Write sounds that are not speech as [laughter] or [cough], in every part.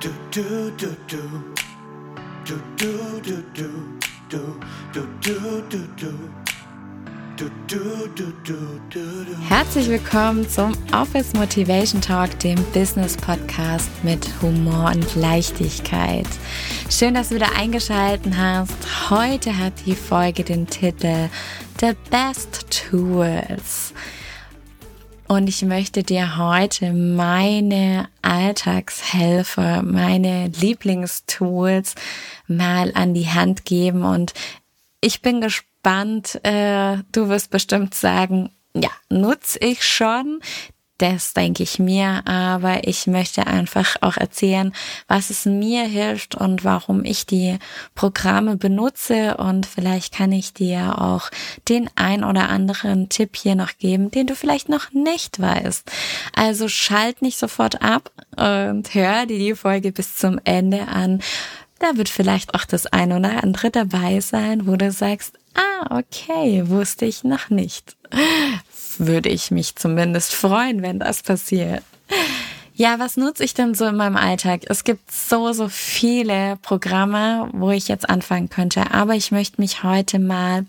Du, du, du, du. Du, du, du, du. Du, du, du, du, du. Herzlich willkommen zum Office Motivation Talk, dem Business Podcast mit Humor und Leichtigkeit. Schön, dass du wieder eingeschaltet hast. Heute hat die Folge den Titel The Best Tools. Und ich möchte dir heute meine Alltagshelfer, meine Lieblingstools mal an die Hand geben. Und ich bin gespannt. Äh, du wirst bestimmt sagen, ja, nutze ich schon. Das denke ich mir, aber ich möchte einfach auch erzählen, was es mir hilft und warum ich die Programme benutze und vielleicht kann ich dir auch den ein oder anderen Tipp hier noch geben, den du vielleicht noch nicht weißt. Also schalt nicht sofort ab und hör dir die Folge bis zum Ende an. Da wird vielleicht auch das ein oder andere dabei sein, wo du sagst, ah, okay, wusste ich noch nicht würde ich mich zumindest freuen, wenn das passiert. Ja, was nutze ich denn so in meinem Alltag? Es gibt so, so viele Programme, wo ich jetzt anfangen könnte, aber ich möchte mich heute mal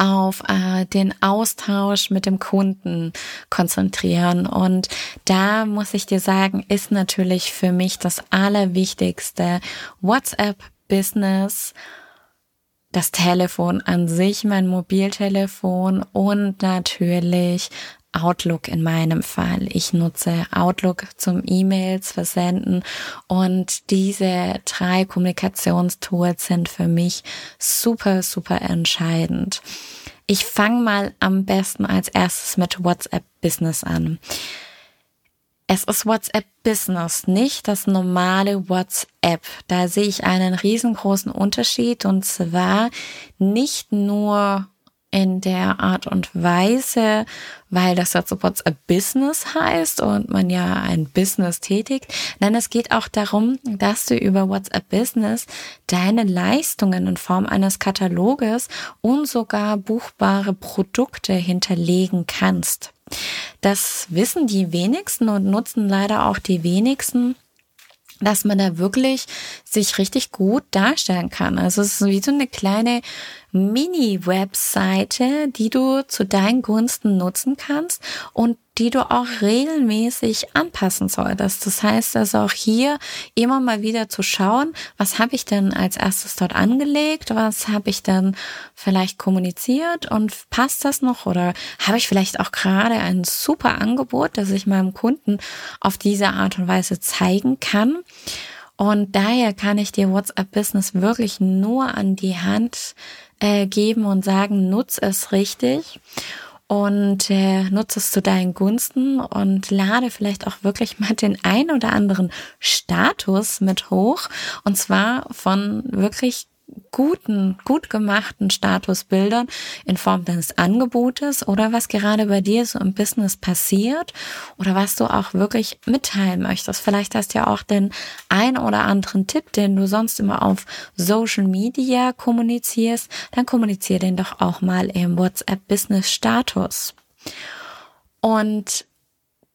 auf äh, den Austausch mit dem Kunden konzentrieren. Und da muss ich dir sagen, ist natürlich für mich das Allerwichtigste WhatsApp Business das Telefon an sich, mein Mobiltelefon und natürlich Outlook in meinem Fall. Ich nutze Outlook zum E-Mails versenden und diese drei Kommunikationstools sind für mich super, super entscheidend. Ich fange mal am besten als erstes mit WhatsApp Business an. Es ist WhatsApp Business, nicht das normale WhatsApp. Da sehe ich einen riesengroßen Unterschied und zwar nicht nur in der Art und Weise, weil das jetzt WhatsApp Business heißt und man ja ein Business tätigt. Nein, es geht auch darum, dass du über WhatsApp Business deine Leistungen in Form eines Kataloges und sogar buchbare Produkte hinterlegen kannst. Das wissen die wenigsten und nutzen leider auch die wenigsten dass man da wirklich sich richtig gut darstellen kann. Also es ist wie so eine kleine Mini-Webseite, die du zu deinen Gunsten nutzen kannst und die du auch regelmäßig anpassen solltest. Das heißt also auch hier immer mal wieder zu schauen, was habe ich denn als erstes dort angelegt, was habe ich dann vielleicht kommuniziert und passt das noch oder habe ich vielleicht auch gerade ein super Angebot, das ich meinem Kunden auf diese Art und Weise zeigen kann. Und daher kann ich dir WhatsApp Business wirklich nur an die Hand äh, geben und sagen, nutz es richtig und äh, nutze es zu deinen Gunsten und lade vielleicht auch wirklich mal den ein oder anderen Status mit hoch. Und zwar von wirklich guten, gut gemachten Statusbildern in Form deines Angebotes oder was gerade bei dir so im Business passiert oder was du auch wirklich mitteilen möchtest. Vielleicht hast du ja auch den ein oder anderen Tipp, den du sonst immer auf Social Media kommunizierst, dann kommunizier den doch auch mal im WhatsApp Business Status. Und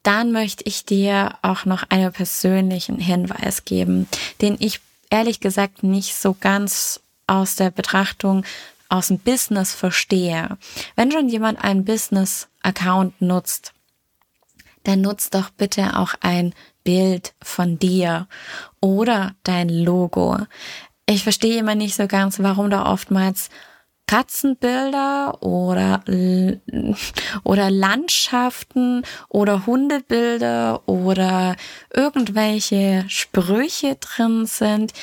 dann möchte ich dir auch noch einen persönlichen Hinweis geben, den ich ehrlich gesagt nicht so ganz aus der Betrachtung aus dem Business verstehe. Wenn schon jemand einen Business-Account nutzt, dann nutzt doch bitte auch ein Bild von dir oder dein Logo. Ich verstehe immer nicht so ganz, warum da oftmals Katzenbilder oder, oder Landschaften oder Hundebilder oder irgendwelche Sprüche drin sind.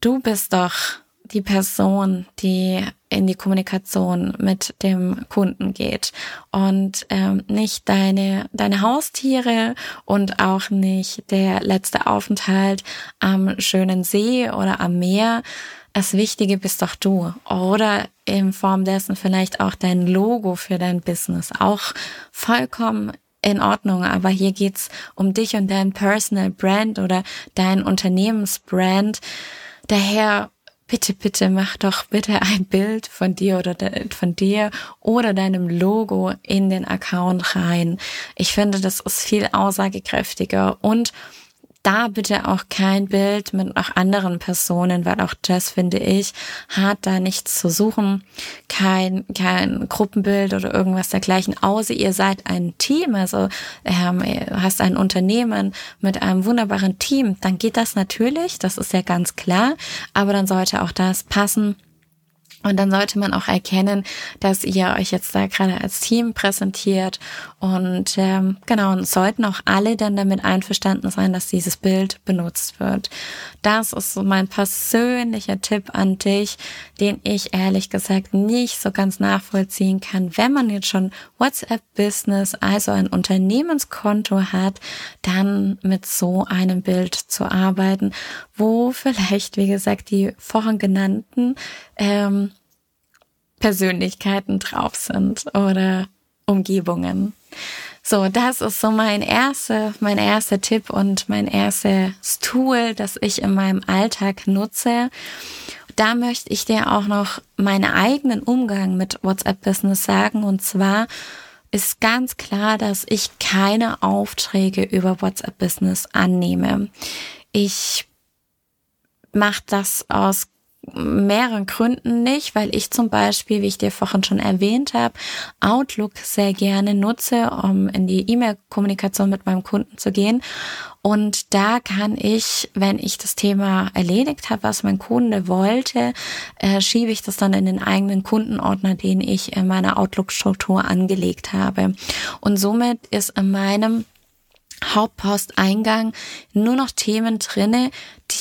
Du bist doch die Person, die in die Kommunikation mit dem Kunden geht und ähm, nicht deine deine Haustiere und auch nicht der letzte Aufenthalt am schönen See oder am Meer. Das Wichtige bist doch du. Oder in Form dessen vielleicht auch dein Logo für dein Business. Auch vollkommen in Ordnung, aber hier geht's um dich und dein Personal Brand oder dein Unternehmensbrand Daher bitte, bitte mach doch bitte ein Bild von dir oder de, von dir oder deinem Logo in den Account rein. Ich finde, das ist viel aussagekräftiger und da bitte auch kein Bild mit auch anderen Personen, weil auch das finde ich, hat da nichts zu suchen. Kein, kein Gruppenbild oder irgendwas dergleichen, außer ihr seid ein Team, also ähm, hast ein Unternehmen mit einem wunderbaren Team, dann geht das natürlich, das ist ja ganz klar, aber dann sollte auch das passen und dann sollte man auch erkennen, dass ihr euch jetzt da gerade als Team präsentiert. Und ähm, genau, und sollten auch alle dann damit einverstanden sein, dass dieses Bild benutzt wird. Das ist so mein persönlicher Tipp an dich, den ich ehrlich gesagt nicht so ganz nachvollziehen kann. Wenn man jetzt schon WhatsApp-Business, also ein Unternehmenskonto hat, dann mit so einem Bild zu arbeiten, wo vielleicht, wie gesagt, die vorhin genannten ähm, Persönlichkeiten drauf sind oder Umgebungen. So, das ist so mein erster, mein erster Tipp und mein erstes Tool, das ich in meinem Alltag nutze. Da möchte ich dir auch noch meinen eigenen Umgang mit WhatsApp Business sagen. Und zwar ist ganz klar, dass ich keine Aufträge über WhatsApp Business annehme. Ich mache das aus mehreren Gründen nicht, weil ich zum Beispiel, wie ich dir vorhin schon erwähnt habe, Outlook sehr gerne nutze, um in die E-Mail-Kommunikation mit meinem Kunden zu gehen. Und da kann ich, wenn ich das Thema erledigt habe, was mein Kunde wollte, äh, schiebe ich das dann in den eigenen Kundenordner, den ich in meiner Outlook-Struktur angelegt habe. Und somit ist in meinem Hauptposteingang nur noch Themen drinne,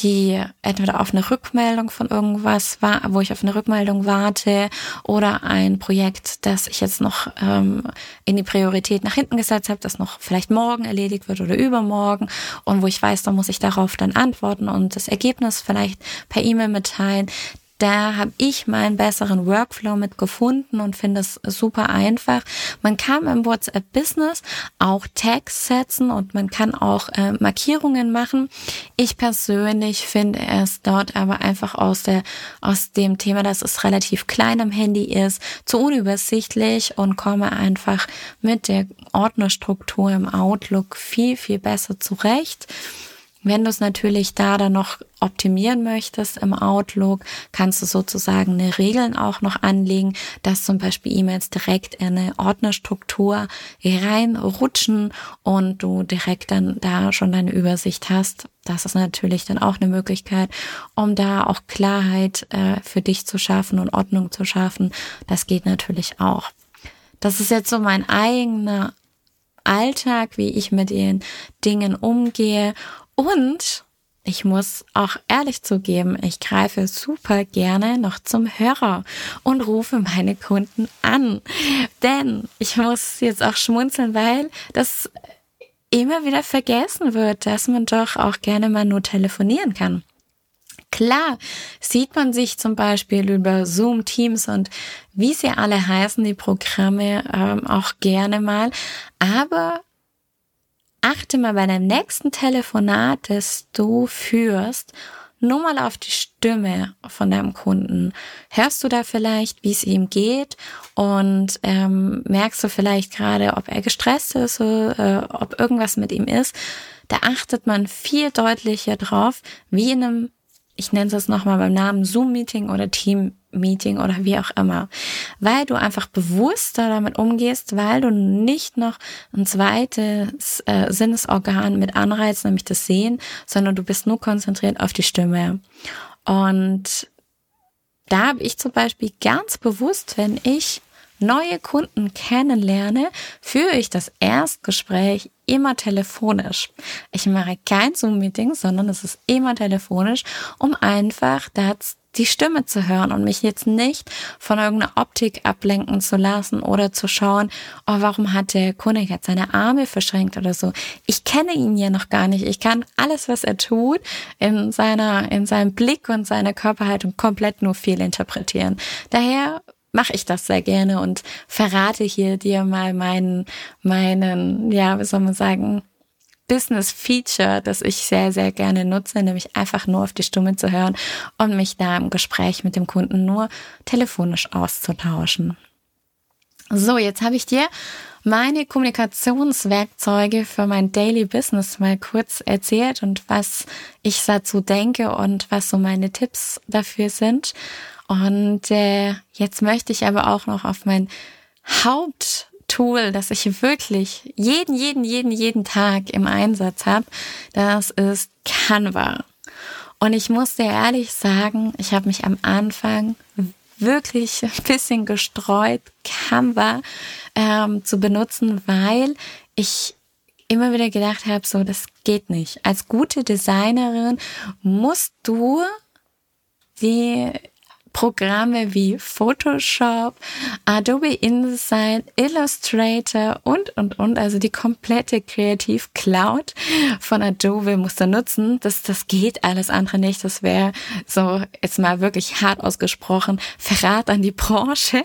die entweder auf eine Rückmeldung von irgendwas war, wo ich auf eine Rückmeldung warte, oder ein Projekt, das ich jetzt noch ähm, in die Priorität nach hinten gesetzt habe, das noch vielleicht morgen erledigt wird oder übermorgen und wo ich weiß, da muss ich darauf dann antworten und das Ergebnis vielleicht per E-Mail mitteilen da habe ich meinen besseren Workflow mit gefunden und finde es super einfach. Man kann im WhatsApp Business auch Tags setzen und man kann auch äh, Markierungen machen. Ich persönlich finde es dort aber einfach aus der aus dem Thema, dass es relativ klein am Handy ist, zu unübersichtlich und komme einfach mit der Ordnerstruktur im Outlook viel viel besser zurecht. Wenn du es natürlich da dann noch optimieren möchtest im Outlook, kannst du sozusagen eine Regeln auch noch anlegen, dass zum Beispiel E-Mails direkt in eine Ordnerstruktur reinrutschen und du direkt dann da schon deine Übersicht hast. Das ist natürlich dann auch eine Möglichkeit, um da auch Klarheit äh, für dich zu schaffen und Ordnung zu schaffen. Das geht natürlich auch. Das ist jetzt so mein eigener Alltag, wie ich mit den Dingen umgehe und ich muss auch ehrlich zugeben, ich greife super gerne noch zum Hörer und rufe meine Kunden an. Denn ich muss jetzt auch schmunzeln, weil das immer wieder vergessen wird, dass man doch auch gerne mal nur telefonieren kann. Klar sieht man sich zum Beispiel über Zoom, Teams und wie sie alle heißen, die Programme ähm, auch gerne mal. Aber achte mal bei deinem nächsten Telefonat, das du führst, nur mal auf die Stimme von deinem Kunden. Hörst du da vielleicht, wie es ihm geht und ähm, merkst du vielleicht gerade, ob er gestresst ist äh, ob irgendwas mit ihm ist. Da achtet man viel deutlicher drauf, wie in einem ich nenne es nochmal beim Namen Zoom-Meeting oder Team-Meeting oder wie auch immer, weil du einfach bewusster damit umgehst, weil du nicht noch ein zweites äh, Sinnesorgan mit anreizt, nämlich das Sehen, sondern du bist nur konzentriert auf die Stimme. Und da habe ich zum Beispiel ganz bewusst, wenn ich neue Kunden kennenlerne, führe ich das Erstgespräch immer telefonisch. Ich mache kein Zoom-Meeting, sondern es ist immer telefonisch, um einfach das die Stimme zu hören und mich jetzt nicht von irgendeiner Optik ablenken zu lassen oder zu schauen, oh, warum hat der Kunde jetzt seine Arme verschränkt oder so. Ich kenne ihn ja noch gar nicht. Ich kann alles, was er tut, in seiner, in seinem Blick und seiner Körperhaltung komplett nur fehlinterpretieren. Daher mache ich das sehr gerne und verrate hier dir mal meinen, meinen, ja, wie soll man sagen, Business Feature, das ich sehr, sehr gerne nutze, nämlich einfach nur auf die Stimme zu hören und mich da im Gespräch mit dem Kunden nur telefonisch auszutauschen. So, jetzt habe ich dir meine Kommunikationswerkzeuge für mein Daily Business mal kurz erzählt und was ich dazu denke und was so meine Tipps dafür sind. Und äh, jetzt möchte ich aber auch noch auf mein Haupttool, das ich wirklich jeden, jeden, jeden, jeden Tag im Einsatz habe. Das ist Canva. Und ich muss dir ehrlich sagen, ich habe mich am Anfang wirklich [laughs] ein bisschen gestreut, Canva ähm, zu benutzen, weil ich immer wieder gedacht habe, so, das geht nicht. Als gute Designerin musst du die Programme wie Photoshop, Adobe InDesign, Illustrator und, und, und, also die komplette Kreativ Cloud von Adobe musst du nutzen. Das, das geht alles andere nicht. Das wäre so jetzt mal wirklich hart ausgesprochen Verrat an die Branche.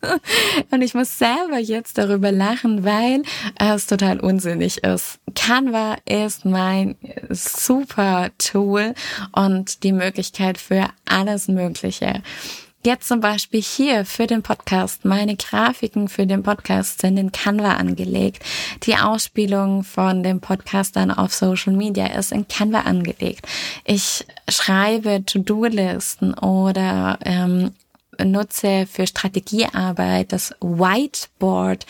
[laughs] und ich muss selber jetzt darüber lachen, weil es total unsinnig ist. Canva ist mein super Tool und die Möglichkeit für alles Mögliche. Jetzt zum Beispiel hier für den Podcast. Meine Grafiken für den Podcast sind in Canva angelegt. Die Ausspielung von dem Podcast dann auf Social Media ist in Canva angelegt. Ich schreibe To-Do-Listen oder ähm, nutze für Strategiearbeit das Whiteboard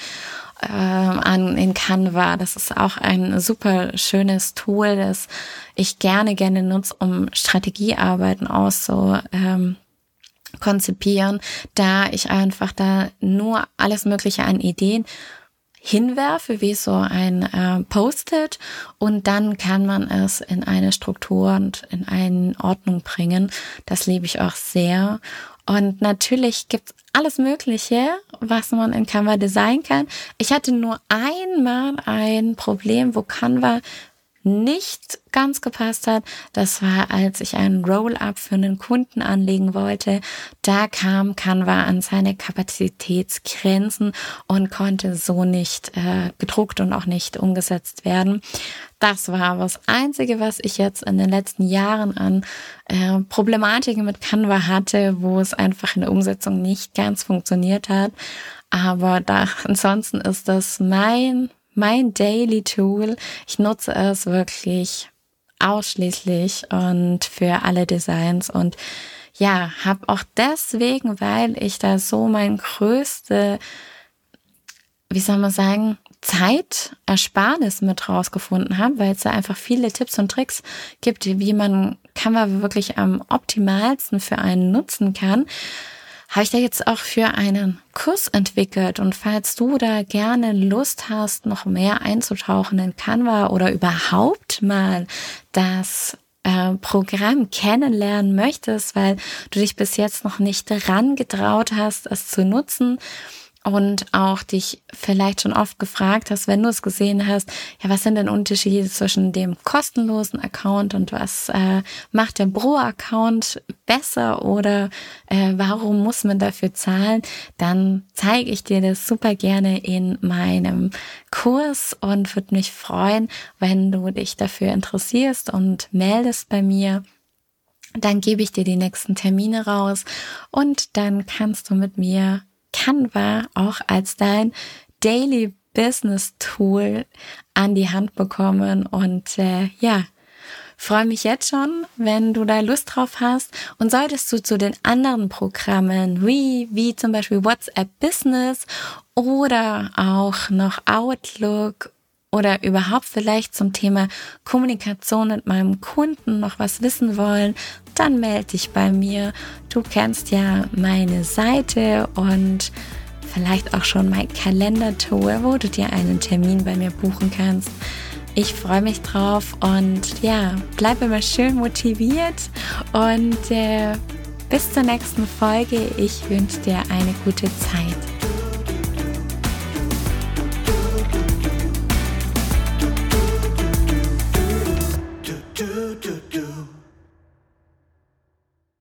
äh, an in Canva. Das ist auch ein super schönes Tool, das ich gerne gerne nutze, um Strategiearbeiten auszu ähm, konzipieren, da ich einfach da nur alles Mögliche an Ideen hinwerfe, wie so ein äh, Post-it und dann kann man es in eine Struktur und in eine Ordnung bringen. Das liebe ich auch sehr. Und natürlich gibt's alles Mögliche, was man in Canva designen kann. Ich hatte nur einmal ein Problem, wo Canva nicht ganz gepasst hat, das war, als ich einen Roll-up für einen Kunden anlegen wollte. Da kam Canva an seine Kapazitätsgrenzen und konnte so nicht äh, gedruckt und auch nicht umgesetzt werden. Das war das Einzige, was ich jetzt in den letzten Jahren an äh, Problematiken mit Canva hatte, wo es einfach in der Umsetzung nicht ganz funktioniert hat. Aber da, ansonsten ist das mein mein Daily Tool. Ich nutze es wirklich ausschließlich und für alle Designs und ja, habe auch deswegen, weil ich da so mein größte, wie soll man sagen, Zeitersparnis mit rausgefunden habe, weil es da einfach viele Tipps und Tricks gibt, wie man Canva wirklich am optimalsten für einen nutzen kann, habe ich da jetzt auch für einen Kurs entwickelt. Und falls du da gerne Lust hast, noch mehr einzutauchen in Canva oder überhaupt mal das äh, Programm kennenlernen möchtest, weil du dich bis jetzt noch nicht dran getraut hast, es zu nutzen, und auch dich vielleicht schon oft gefragt hast, wenn du es gesehen hast, ja, was sind denn Unterschiede zwischen dem kostenlosen Account und was äh, macht der Pro-Account besser oder äh, warum muss man dafür zahlen, dann zeige ich dir das super gerne in meinem Kurs und würde mich freuen, wenn du dich dafür interessierst und meldest bei mir. Dann gebe ich dir die nächsten Termine raus und dann kannst du mit mir Canva auch als dein Daily Business Tool an die Hand bekommen. Und äh, ja, freue mich jetzt schon, wenn du da Lust drauf hast. Und solltest du zu den anderen Programmen wie, wie zum Beispiel WhatsApp Business oder auch noch Outlook oder überhaupt vielleicht zum Thema Kommunikation mit meinem Kunden noch was wissen wollen, dann melde dich bei mir. Du kennst ja meine Seite und vielleicht auch schon mein Kalendertool, wo du dir einen Termin bei mir buchen kannst. Ich freue mich drauf und ja, bleib immer schön motiviert und äh, bis zur nächsten Folge. Ich wünsche dir eine gute Zeit.